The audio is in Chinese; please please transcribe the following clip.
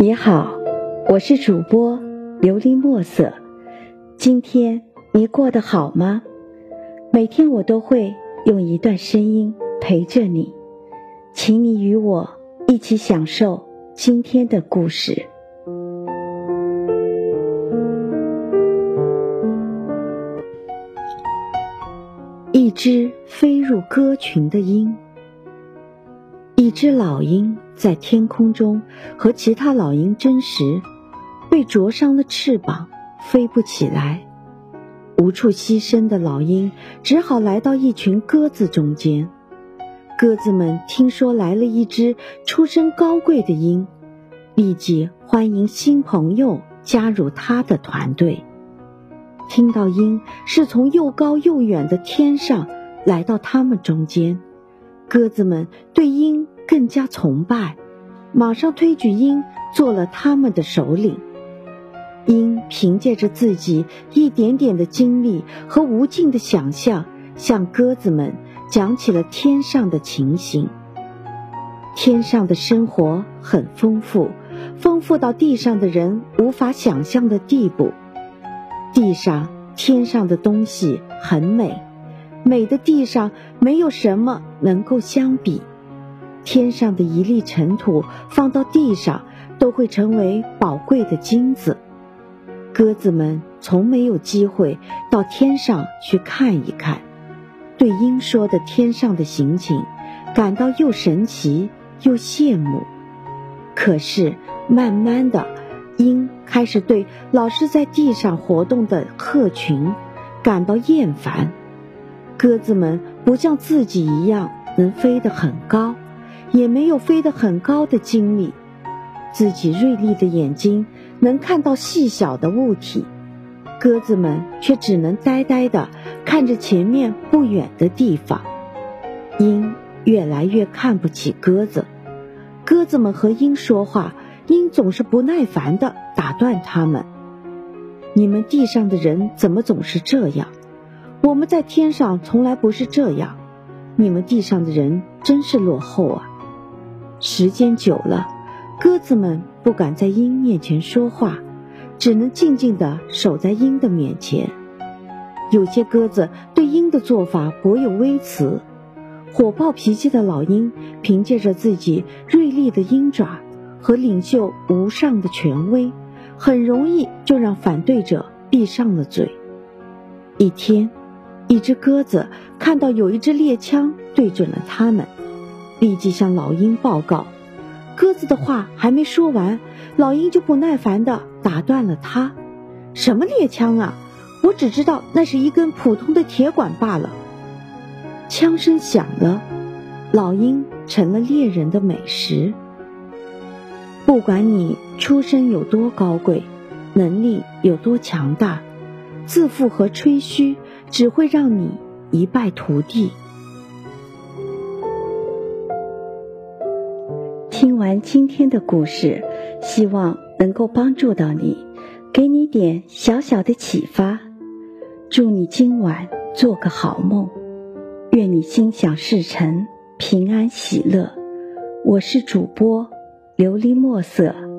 你好，我是主播琉璃墨色。今天你过得好吗？每天我都会用一段声音陪着你，请你与我一起享受今天的故事。一只飞入鸽群的鹰。一只老鹰在天空中和其他老鹰争食，被灼伤了翅膀，飞不起来。无处栖身的老鹰只好来到一群鸽子中间。鸽子们听说来了一只出身高贵的鹰，立即欢迎新朋友加入他的团队。听到鹰是从又高又远的天上来到他们中间，鸽子们对鹰更加崇拜，马上推举鹰做了他们的首领。鹰凭借着自己一点点的经历和无尽的想象，向鸽子们讲起了天上的情形。天上的生活很丰富，丰富到地上的人无法想象的地步。地上、天上的东西很美，美的地上没有什么能够相比。天上的一粒尘土放到地上，都会成为宝贵的金子。鸽子们从没有机会到天上去看一看，对鹰说的天上的行情，感到又神奇又羡慕。可是慢慢的，鹰。开始对老是在地上活动的鹤群感到厌烦。鸽子们不像自己一样能飞得很高，也没有飞得很高的经历。自己锐利的眼睛能看到细小的物体，鸽子们却只能呆呆地看着前面不远的地方。鹰越来越看不起鸽子，鸽子们和鹰说话。鹰总是不耐烦地打断他们：“你们地上的人怎么总是这样？我们在天上从来不是这样。你们地上的人真是落后啊！”时间久了，鸽子们不敢在鹰面前说话，只能静静地守在鹰的面前。有些鸽子对鹰的做法颇有微词，火爆脾气的老鹰凭借着自己锐利的鹰爪。和领袖无上的权威，很容易就让反对者闭上了嘴。一天，一只鸽子看到有一支猎枪对准了他们，立即向老鹰报告。鸽子的话还没说完，老鹰就不耐烦地打断了他：“什么猎枪啊？我只知道那是一根普通的铁管罢了。”枪声响了，老鹰成了猎人的美食。不管你出身有多高贵，能力有多强大，自负和吹嘘只会让你一败涂地。听完今天的故事，希望能够帮助到你，给你点小小的启发。祝你今晚做个好梦，愿你心想事成，平安喜乐。我是主播。琉璃墨色。